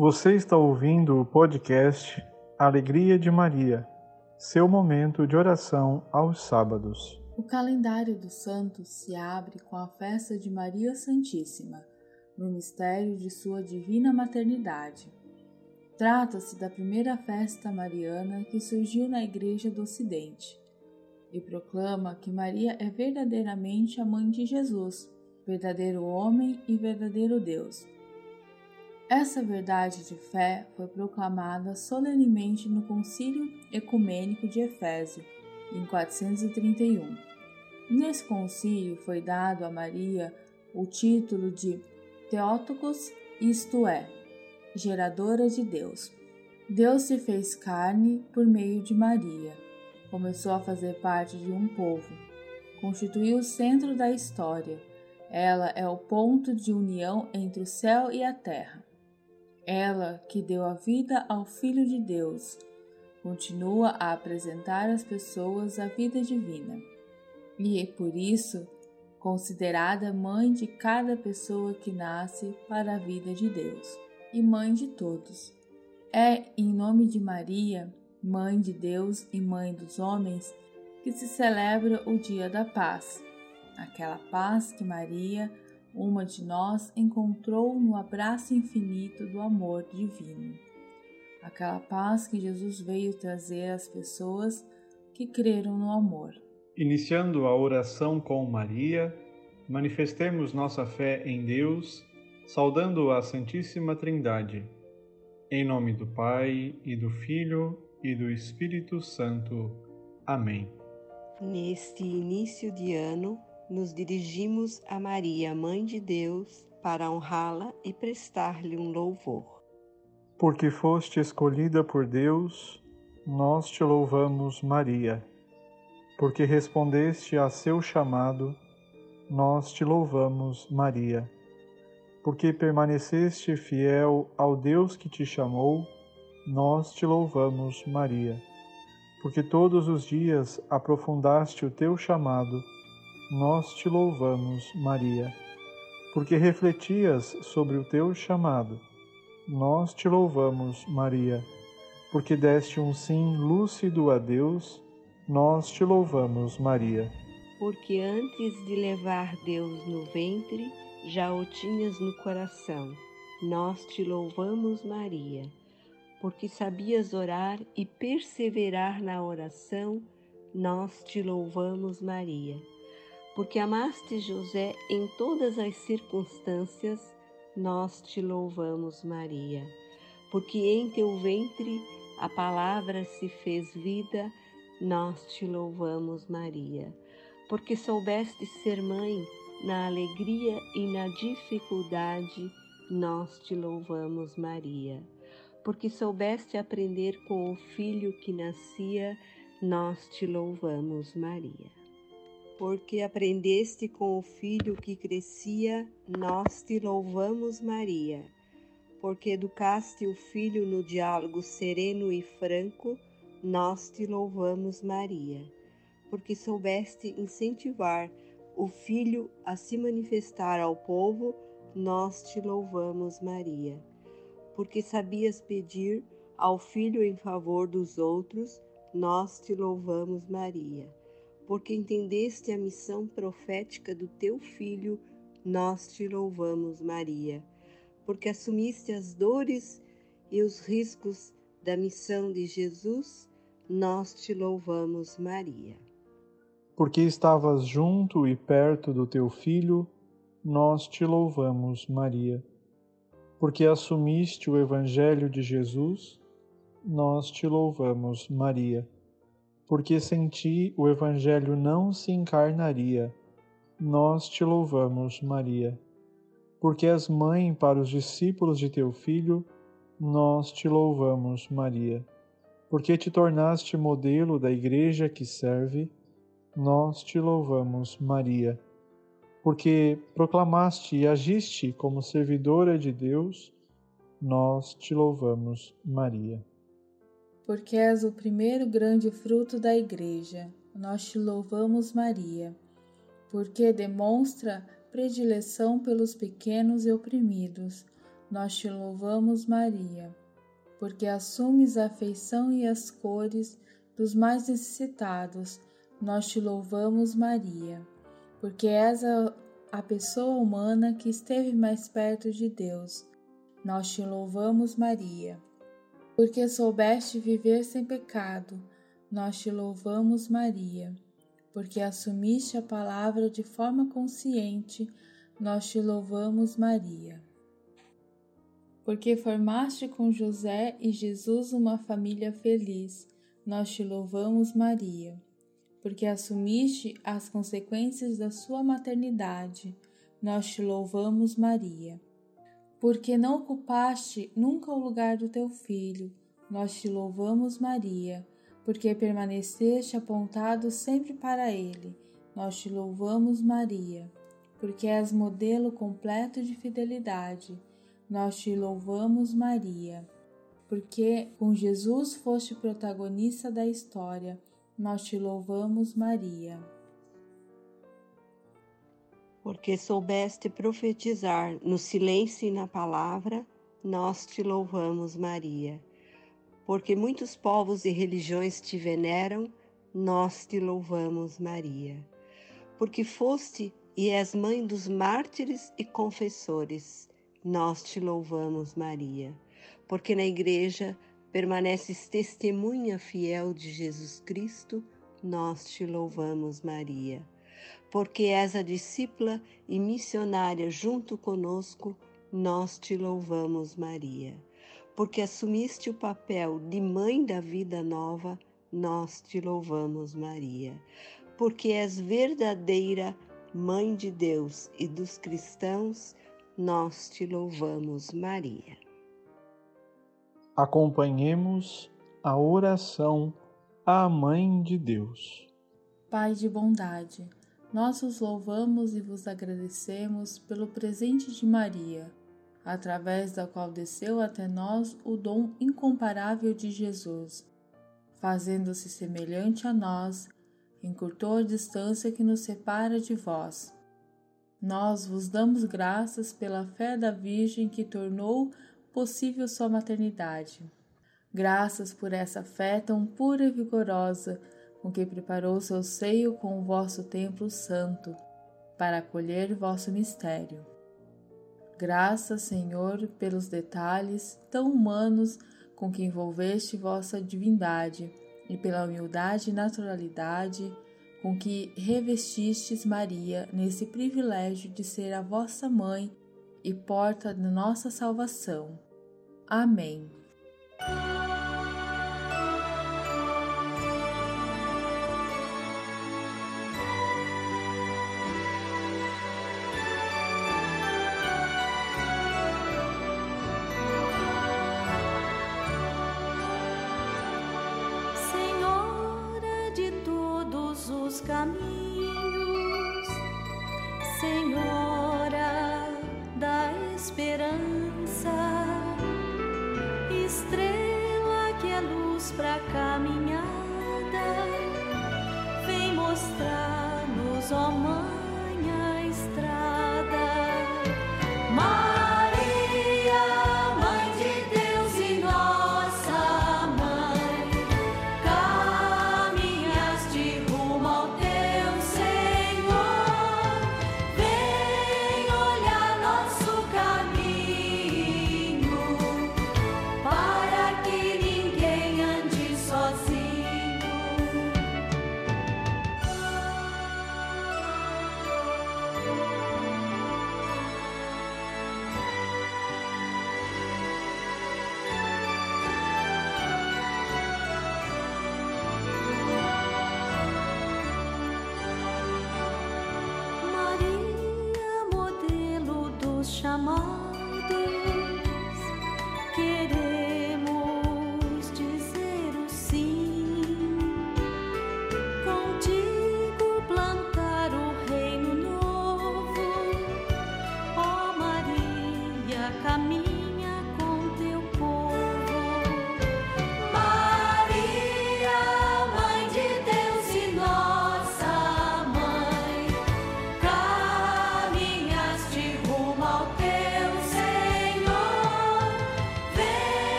Você está ouvindo o podcast Alegria de Maria, seu momento de oração aos sábados. O calendário dos santos se abre com a festa de Maria Santíssima, no mistério de sua divina maternidade. Trata-se da primeira festa mariana que surgiu na Igreja do Ocidente e proclama que Maria é verdadeiramente a mãe de Jesus, verdadeiro homem e verdadeiro Deus. Essa verdade de fé foi proclamada solenemente no Concílio Ecumênico de Efésio, em 431. Nesse concílio foi dado a Maria o título de Theotokos, isto é, geradora de Deus. Deus se fez carne por meio de Maria começou a fazer parte de um povo, constituiu o centro da história. Ela é o ponto de união entre o céu e a terra. Ela que deu a vida ao Filho de Deus, continua a apresentar às pessoas a vida divina. E é por isso considerada mãe de cada pessoa que nasce para a vida de Deus e mãe de todos. É em nome de Maria Mãe de Deus e Mãe dos homens, que se celebra o Dia da Paz, aquela paz que Maria, uma de nós, encontrou no abraço infinito do amor divino. Aquela paz que Jesus veio trazer às pessoas que creram no amor. Iniciando a oração com Maria, manifestemos nossa fé em Deus, saudando a Santíssima Trindade. Em nome do Pai e do Filho e do Espírito Santo. Amém. Neste início de ano, nos dirigimos a Maria, Mãe de Deus, para honrá-la e prestar-lhe um louvor. Porque foste escolhida por Deus, nós te louvamos, Maria. Porque respondeste a seu chamado, nós te louvamos, Maria. Porque permaneceste fiel ao Deus que te chamou, nós te louvamos, Maria, porque todos os dias aprofundaste o teu chamado, nós te louvamos, Maria, porque refletias sobre o teu chamado, nós te louvamos, Maria, porque deste um sim lúcido a Deus, nós te louvamos, Maria. Porque antes de levar Deus no ventre, já o tinhas no coração, nós te louvamos, Maria porque sabias orar e perseverar na oração, nós te louvamos, Maria. Porque amaste José em todas as circunstâncias, nós te louvamos, Maria. Porque em teu ventre a palavra se fez vida, nós te louvamos, Maria. Porque soubeste ser mãe na alegria e na dificuldade, nós te louvamos, Maria porque soubeste aprender com o filho que nascia, nós te louvamos, Maria. Porque aprendeste com o filho que crescia, nós te louvamos, Maria. Porque educaste o filho no diálogo sereno e franco, nós te louvamos, Maria. Porque soubeste incentivar o filho a se manifestar ao povo, nós te louvamos, Maria porque sabias pedir ao Filho em favor dos outros, nós te louvamos, Maria. Porque entendeste a missão profética do teu Filho, nós te louvamos, Maria. Porque assumiste as dores e os riscos da missão de Jesus, nós te louvamos, Maria. Porque estavas junto e perto do teu Filho, nós te louvamos, Maria porque assumiste o Evangelho de Jesus, nós te louvamos, Maria. Porque sem ti o Evangelho não se encarnaria, nós te louvamos, Maria. Porque és mãe para os discípulos de teu Filho, nós te louvamos, Maria. Porque te tornaste modelo da Igreja que serve, nós te louvamos, Maria porque proclamaste e agiste como servidora de Deus, nós te louvamos, Maria. Porque és o primeiro grande fruto da Igreja, nós te louvamos, Maria. Porque demonstra predileção pelos pequenos e oprimidos, nós te louvamos, Maria, porque assumes a afeição e as cores dos mais necessitados, nós te louvamos, Maria, porque és a, a pessoa humana que esteve mais perto de Deus. Nós te louvamos, Maria, porque soubeste viver sem pecado. Nós te louvamos, Maria, porque assumiste a palavra de forma consciente. Nós te louvamos, Maria porque formaste com José e Jesus uma família feliz. Nós te louvamos, Maria, porque assumiste as consequências da sua maternidade. Nós te louvamos, Maria, porque não ocupaste nunca o lugar do teu filho. Nós te louvamos, Maria, porque permaneceste apontado sempre para ele. Nós te louvamos, Maria, porque és modelo completo de fidelidade nós te louvamos, Maria, porque com Jesus foste protagonista da história. Nós te louvamos, Maria. Porque soubeste profetizar no silêncio e na palavra, nós te louvamos, Maria. Porque muitos povos e religiões te veneram, nós te louvamos, Maria. Porque foste e és mãe dos mártires e confessores, nós te louvamos, Maria, porque na Igreja permaneces testemunha fiel de Jesus Cristo, nós te louvamos, Maria. Porque és a discípula e missionária junto conosco, nós te louvamos, Maria. Porque assumiste o papel de mãe da vida nova, nós te louvamos, Maria. Porque és verdadeira mãe de Deus e dos cristãos, nós te louvamos, Maria. Acompanhemos a oração à Mãe de Deus. Pai de bondade, nós os louvamos e vos agradecemos pelo presente de Maria, através da qual desceu até nós o dom incomparável de Jesus, fazendo-se semelhante a nós, encurtou a distância que nos separa de vós nós vos damos graças pela fé da Virgem que tornou possível sua maternidade. Graças por essa fé tão pura e vigorosa, com que preparou seu seio com o vosso templo santo, para acolher vosso mistério. Graças, Senhor, pelos detalhes tão humanos com que envolveste vossa divindade e pela humildade e naturalidade com que revestistes Maria nesse privilégio de ser a vossa mãe e porta da nossa salvação. Amém. Para caminhada, vem mostrar-nos, ó Mãe. Senhor.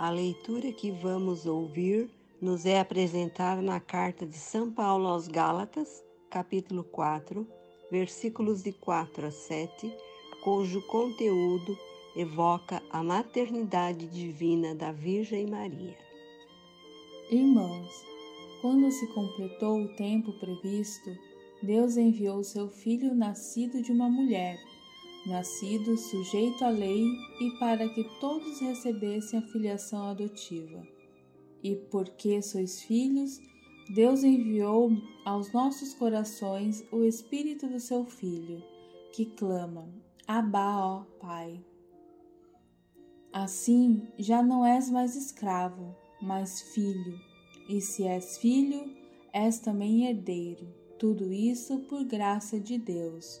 A leitura que vamos ouvir nos é apresentada na carta de São Paulo aos Gálatas, capítulo 4, versículos de 4 a 7, cujo conteúdo evoca a maternidade divina da Virgem Maria. Irmãos, quando se completou o tempo previsto, Deus enviou seu Filho nascido de uma mulher, nascido sujeito à lei e para que todos recebessem a filiação adotiva. E porque sois filhos, Deus enviou aos nossos corações o Espírito do seu Filho, que clama: Abá, ó Pai. Assim, já não és mais escravo, mas filho, e se és filho, és também herdeiro. Tudo isso por graça de Deus.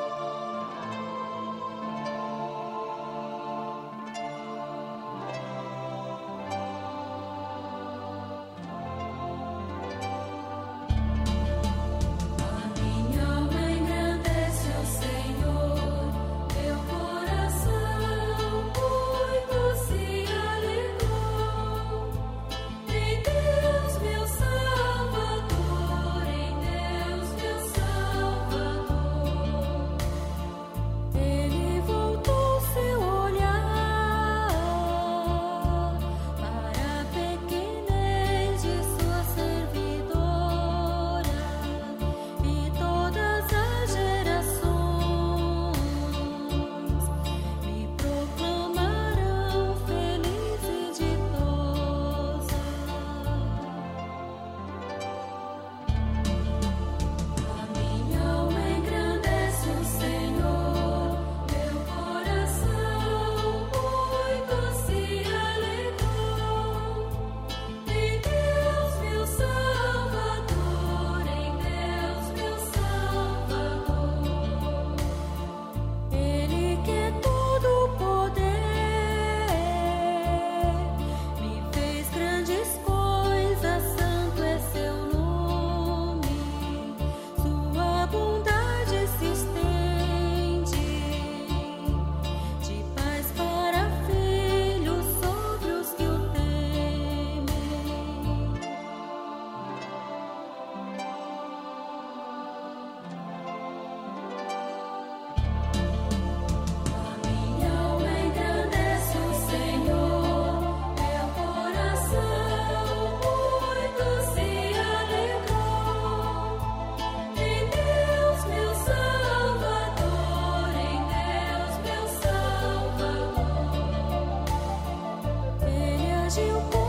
as you.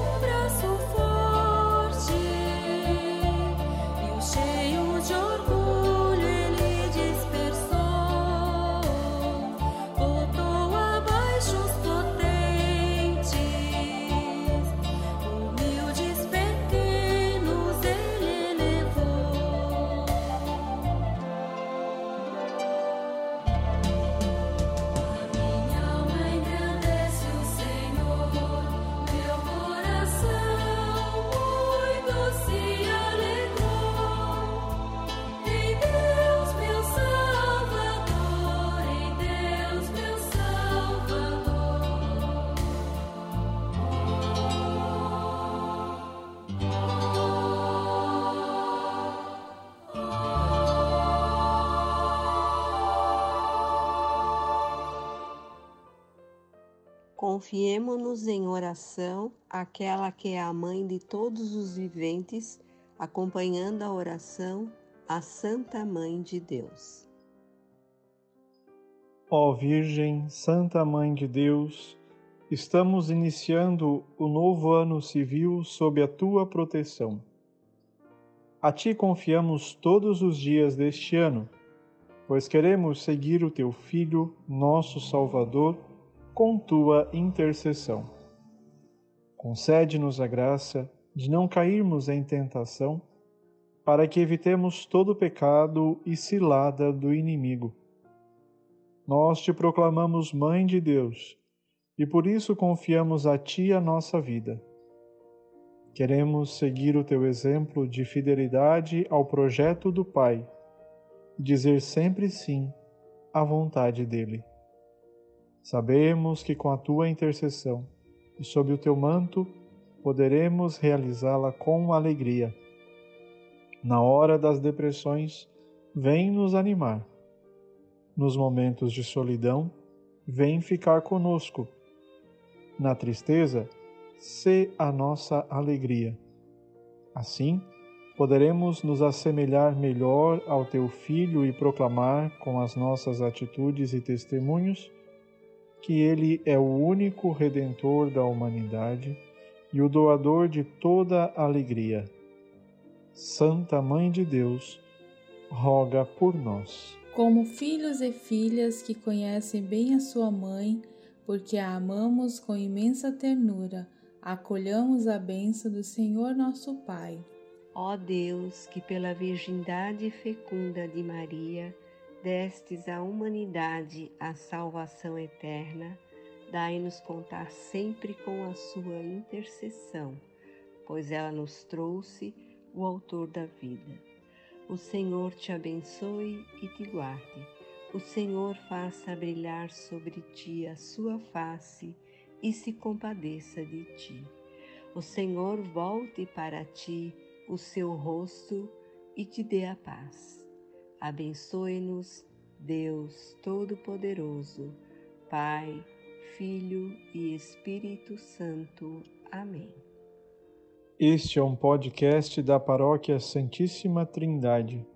Confiemo-nos em oração, aquela que é a mãe de todos os viventes, acompanhando a oração, a Santa Mãe de Deus. Ó Virgem, Santa Mãe de Deus, estamos iniciando o novo ano civil sob a tua proteção. A ti confiamos todos os dias deste ano, pois queremos seguir o teu Filho, nosso Salvador com tua intercessão. Concede-nos a graça de não cairmos em tentação, para que evitemos todo pecado e cilada do inimigo. Nós te proclamamos Mãe de Deus e por isso confiamos a Ti a nossa vida. Queremos seguir o Teu exemplo de fidelidade ao projeto do Pai, dizer sempre sim a vontade dele. Sabemos que com a tua intercessão e sob o teu manto poderemos realizá-la com alegria. Na hora das depressões, vem nos animar. Nos momentos de solidão, vem ficar conosco. Na tristeza, sê a nossa alegria. Assim, poderemos nos assemelhar melhor ao teu Filho e proclamar com as nossas atitudes e testemunhos que ele é o único redentor da humanidade e o doador de toda alegria. Santa Mãe de Deus, roga por nós. Como filhos e filhas que conhecem bem a sua mãe, porque a amamos com imensa ternura, acolhamos a bênção do Senhor nosso Pai. Ó Deus, que pela virgindade fecunda de Maria destes à humanidade a salvação eterna, dai-nos contar sempre com a sua intercessão, pois ela nos trouxe o autor da vida. O Senhor te abençoe e te guarde. O Senhor faça brilhar sobre ti a sua face e se compadeça de ti. O Senhor volte para ti o seu rosto e te dê a paz. Abençoe-nos, Deus Todo-Poderoso, Pai, Filho e Espírito Santo. Amém. Este é um podcast da Paróquia Santíssima Trindade.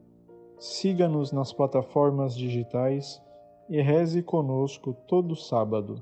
Siga-nos nas plataformas digitais e reze conosco todo sábado.